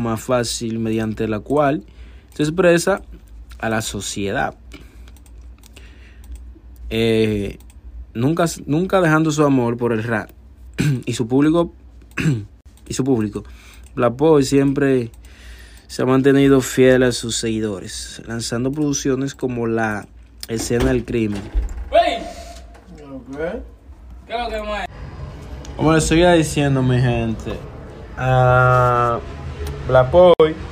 más fácil mediante la cual se expresa a la sociedad. Eh, nunca, nunca dejando su amor por el rap y su público y su público. Black Boy siempre se ha mantenido fiel a sus seguidores, lanzando producciones como la escena del crimen. Como les seguía diciendo, mi gente, uh, Black Boy.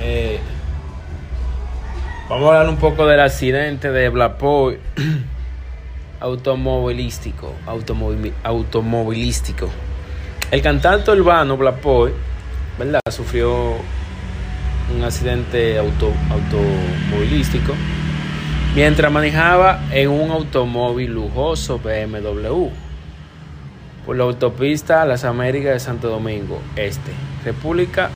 Eh, vamos a hablar un poco del accidente de Blapoy automovilístico, automovilístico. El cantante urbano Blapoy, ¿verdad? Sufrió un accidente auto, automovilístico mientras manejaba en un automóvil lujoso BMW por la autopista Las Américas de Santo Domingo Este, República